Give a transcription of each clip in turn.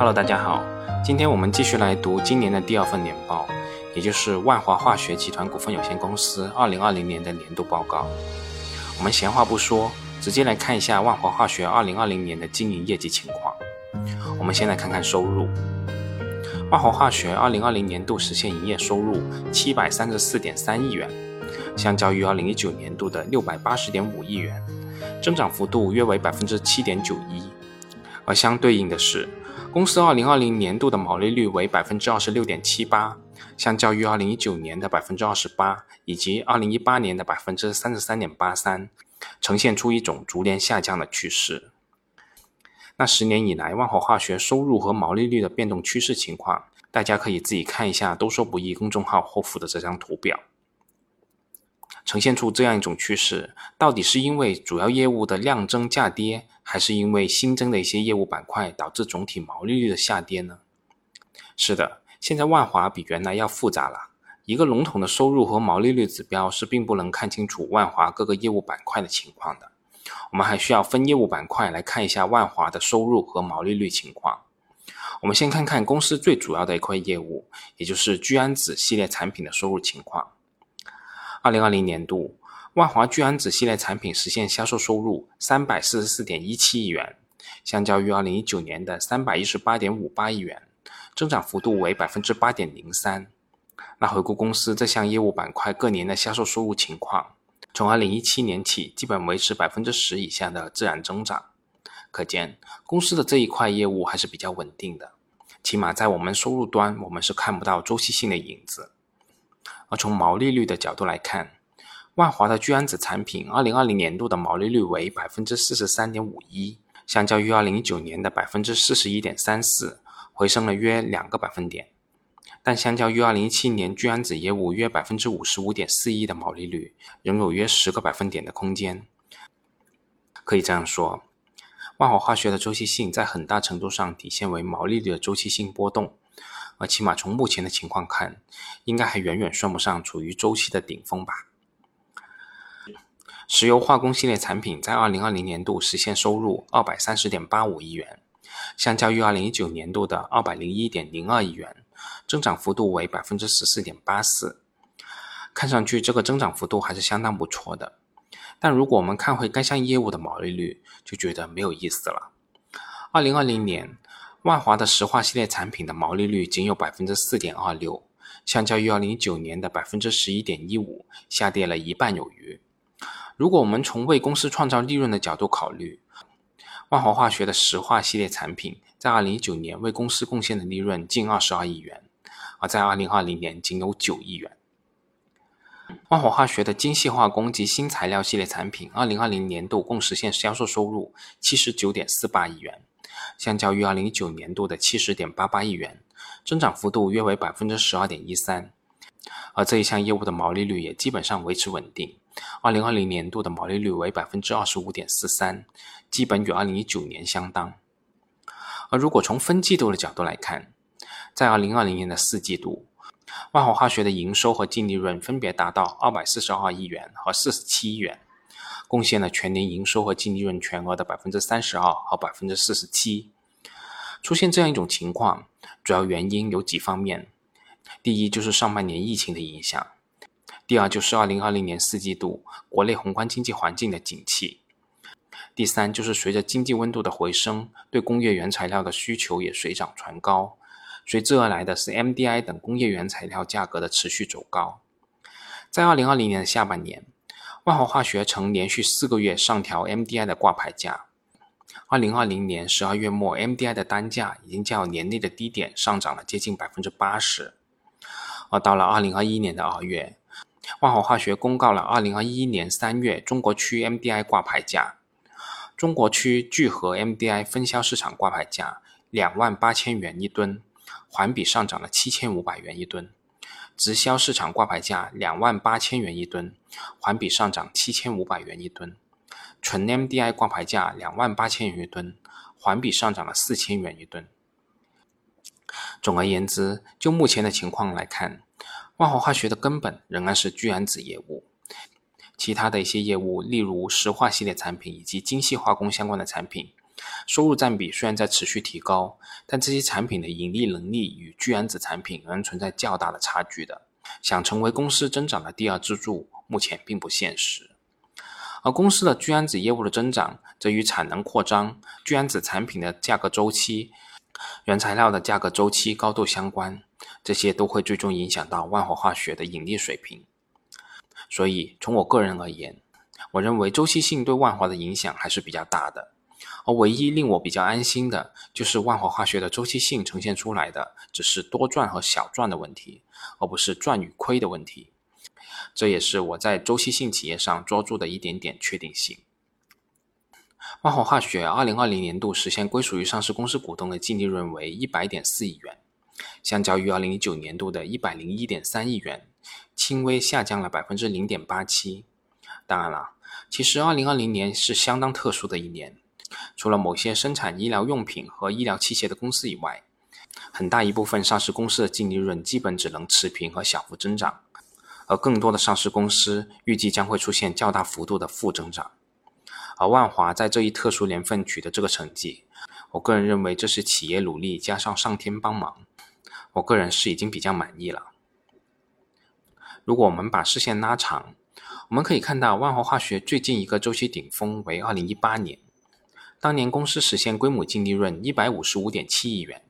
Hello，大家好，今天我们继续来读今年的第二份年报，也就是万华化学集团股份有限公司二零二零年的年度报告。我们闲话不说，直接来看一下万华化学二零二零年的经营业绩情况。我们先来看看收入，万华化学二零二零年度实现营业收入七百三十四点三亿元，相较于二零一九年度的六百八十点五亿元，增长幅度约为百分之七点九一。而相对应的是，公司二零二零年度的毛利率为百分之二十六点七八，相较于二零一九年的百分之二十八以及二零一八年的百分之三十三点八三，呈现出一种逐年下降的趋势。那十年以来，万华化学收入和毛利率的变动趋势情况，大家可以自己看一下“都说不易”公众号后附的这张图表，呈现出这样一种趋势：到底是因为主要业务的量增价跌，还是因为新增的一些业务板块导致总体毛利率的下跌呢？是的，现在万华比原来要复杂了。一个笼统的收入和毛利率指标是并不能看清楚万华各个业务板块的情况的。我们还需要分业务板块来看一下万华的收入和毛利率情况。我们先看看公司最主要的一块业务，也就是聚氨酯系列产品的收入情况。二零二零年度，万华聚氨酯系列产品实现销售收入三百四十四点一七亿元，相较于二零一九年的三百一十八点五八亿元，增长幅度为百分之八点零三。那回顾公司这项业务板块各年的销售收入情况。从二零一七年起，基本维持百分之十以下的自然增长，可见公司的这一块业务还是比较稳定的。起码在我们收入端，我们是看不到周期性的影子。而从毛利率的角度来看，万华的聚氨酯产品二零二零年度的毛利率为百分之四十三点五一，相较于二零一九年的百分之四十一点三四，回升了约两个百分点。但相较于二零一七年聚氨酯业务约百分之五十五点四一的毛利率，仍有约十个百分点的空间。可以这样说，万华化学的周期性在很大程度上体现为毛利率的周期性波动，而起码从目前的情况看，应该还远远算不上处于周期的顶峰吧。石油化工系列产品在二零二零年度实现收入二百三十点八五亿元，相较于二零一九年度的二百零一点零二亿元。增长幅度为百分之十四点八四，看上去这个增长幅度还是相当不错的。但如果我们看回该项业务的毛利率，就觉得没有意思了。二零二零年，万华的石化系列产品的毛利率仅有百分之四点二六，相较于二零一九年的百分之十一点一五，下跌了一半有余。如果我们从为公司创造利润的角度考虑，万华化学的石化系列产品在二零一九年为公司贡献的利润近二十二亿元。而在二零二零年仅有九亿元。万华化学的精细化工及新材料系列产品，二零二零年度共实现销售收入七十九点四八亿元，相较于二零一九年度的七十点八八亿元，增长幅度约为百分之十二点一三。而这一项业务的毛利率也基本上维持稳定，二零二零年度的毛利率为百分之二十五点四三，基本与二零一九年相当。而如果从分季度的角度来看，在二零二零年的四季度，万华化学的营收和净利润分别达到二百四十二亿元和四十七亿元，贡献了全年营收和净利润全额的百分之三十二和百分之四十七。出现这样一种情况，主要原因有几方面：第一，就是上半年疫情的影响；第二，就是二零二零年四季度国内宏观经济环境的景气；第三，就是随着经济温度的回升，对工业原材料的需求也水涨船高。随之而来的是 MDI 等工业原材料价格的持续走高。在2020年的下半年，万华化学曾连续四个月上调 MDI 的挂牌价。2020年12月末，MDI 的单价已经较年内的低点上涨了接近百分之八十。而到了2021年的二月，万华化学公告了2021年3月中国区 MDI 挂牌价。中国区聚合 MDI 分销市场挂牌价两万八千元一吨。环比上涨了七千五百元一吨，直销市场挂牌价两万八千元一吨，环比上涨七千五百元一吨，纯 MDI 挂牌价两万八千元一吨，环比上涨了四千元一吨。总而言之，就目前的情况来看，万华化学的根本仍然是聚氨酯业务，其他的一些业务，例如石化系列产品以及精细化工相关的产品，收入占比虽然在持续提高，但这些产品的盈利能力与聚氨酯产品仍然存在较大的差距的。想成为公司增长的第二支柱，目前并不现实。而公司的聚氨酯业务的增长，则与产能扩张、聚氨酯产品的价格周期、原材料的价格周期高度相关，这些都会最终影响到万华化学的盈利水平。所以，从我个人而言，我认为周期性对万华的影响还是比较大的。而唯一令我比较安心的，就是万华化学的周期性呈现出来的，只是多赚和小赚的问题，而不是赚与亏的问题。这也是我在周期性企业上抓住的一点点确定性。万华化学二零二零年度实现归属于上市公司股东的净利润为一百点四亿元，相较于二零一九年度的一百零一点三亿元，轻微下降了百分之零点八七。当然了，其实二零二零年是相当特殊的一年，除了某些生产医疗用品和医疗器械的公司以外，很大一部分上市公司的净利润基本只能持平和小幅增长。而更多的上市公司预计将会出现较大幅度的负增长，而万华在这一特殊年份取得这个成绩，我个人认为这是企业努力加上上天帮忙，我个人是已经比较满意了。如果我们把视线拉长，我们可以看到万华化学最近一个周期顶峰为二零一八年，当年公司实现规模净利润一百五十五点七亿元。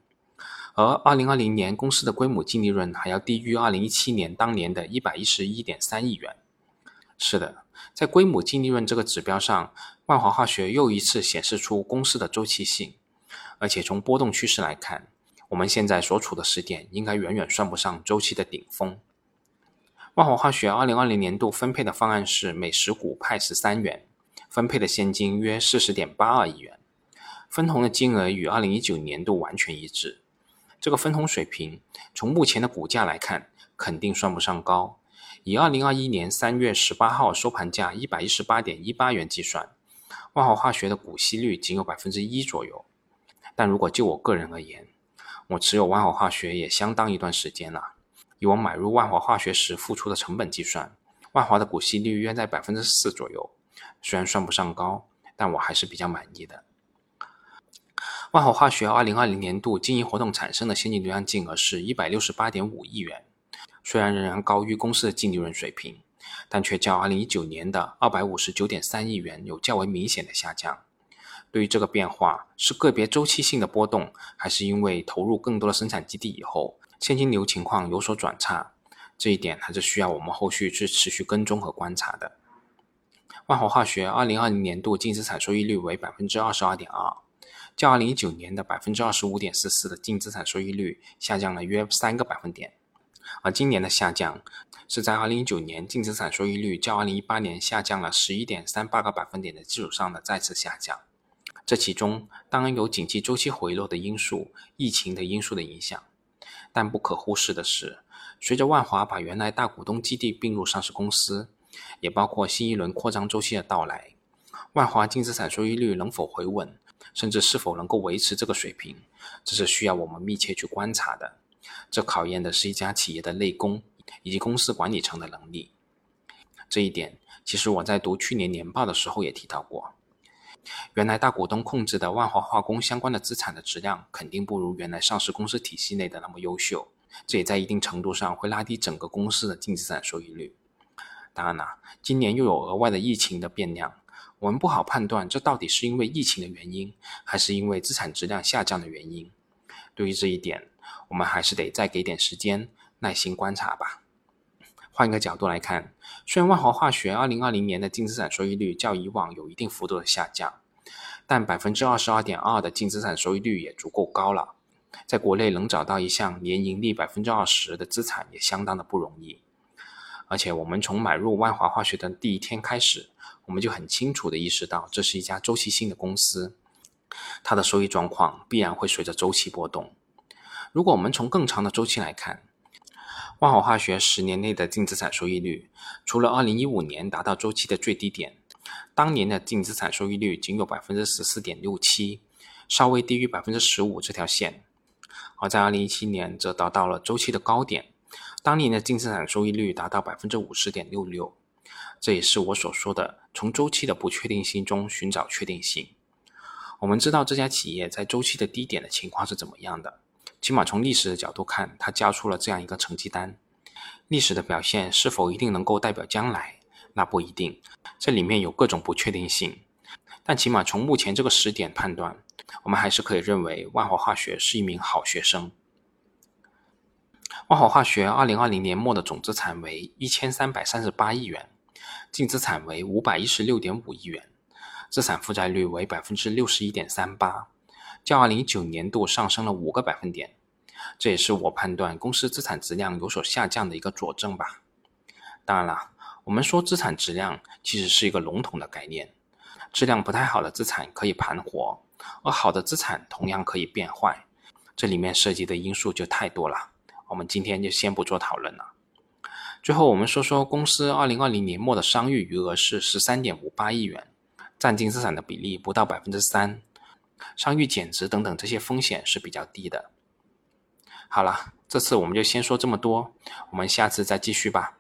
而二零二零年公司的规模净利润还要低于二零一七年当年的一百一十一点三亿元。是的，在规模净利润这个指标上，万华化学又一次显示出公司的周期性。而且从波动趋势来看，我们现在所处的时点应该远远算不上周期的顶峰。万华化学二零二零年度分配的方案是每十股派十三元，分配的现金约四十点八二亿元，分红的金额与二零一九年度完全一致。这个分红水平，从目前的股价来看，肯定算不上高。以二零二一年三月十八号收盘价一百一十八点一八元计算，万华化学的股息率仅有百分之一左右。但如果就我个人而言，我持有万华化学也相当一段时间了。以我买入万华化学时付出的成本计算，万华的股息率约在百分之四左右。虽然算不上高，但我还是比较满意的。万华化学二零二零年度经营活动产生的现金流量净额是一百六十八点五亿元，虽然仍然高于公司的净利润水平，但却较二零一九年的二百五十九点三亿元有较为明显的下降。对于这个变化，是个别周期性的波动，还是因为投入更多的生产基地以后，现金流情况有所转差？这一点还是需要我们后续去持续跟踪和观察的。万华化学二零二零年度净资产收益率为百分之二十二点二。较二零一九年的百分之二十五点四四的净资产收益率下降了约三个百分点，而今年的下降是在二零一九年净资产收益率较二零一八年下降了十一点三八个百分点的基础上的再次下降。这其中当然有经济周期回落的因素、疫情的因素的影响，但不可忽视的是，随着万华把原来大股东基地并入上市公司，也包括新一轮扩张周期的到来，万华净资产收益率能否回稳？甚至是否能够维持这个水平，这是需要我们密切去观察的。这考验的是一家企业的内功以及公司管理层的能力。这一点，其实我在读去年年报的时候也提到过。原来大股东控制的万华化工相关的资产的质量，肯定不如原来上市公司体系内的那么优秀。这也在一定程度上会拉低整个公司的净资产收益率。当然了，今年又有额外的疫情的变量。我们不好判断这到底是因为疫情的原因，还是因为资产质量下降的原因。对于这一点，我们还是得再给点时间，耐心观察吧。换一个角度来看，虽然万华化学2020年的净资产收益率较以往有一定幅度的下降，但百分之二十二点二的净资产收益率也足够高了。在国内能找到一项年盈利百分之二十的资产，也相当的不容易。而且，我们从买入万华化学的第一天开始，我们就很清楚的意识到，这是一家周期性的公司，它的收益状况必然会随着周期波动。如果我们从更长的周期来看，万华化学十年内的净资产收益率，除了2015年达到周期的最低点，当年的净资产收益率仅有百分之十四点六七，稍微低于百分之十五这条线，而在2017年则达到了周期的高点。当年的净资产收益率达到百分之五十点六六，这也是我所说的从周期的不确定性中寻找确定性。我们知道这家企业在周期的低点的情况是怎么样的，起码从历史的角度看，它交出了这样一个成绩单。历史的表现是否一定能够代表将来？那不一定，这里面有各种不确定性。但起码从目前这个时点判断，我们还是可以认为万华化学是一名好学生。万华化学二零二零年末的总资产为一千三百三十八亿元，净资产为五百一十六点五亿元，资产负债率为百分之六十一点三八，较二零一九年度上升了五个百分点。这也是我判断公司资产质量有所下降的一个佐证吧。当然了，我们说资产质量其实是一个笼统的概念，质量不太好的资产可以盘活，而好的资产同样可以变坏，这里面涉及的因素就太多了。我们今天就先不做讨论了。最后，我们说说公司二零二零年末的商誉余额是十三点五八亿元，占净资产的比例不到百分之三，商誉减值等等这些风险是比较低的。好了，这次我们就先说这么多，我们下次再继续吧。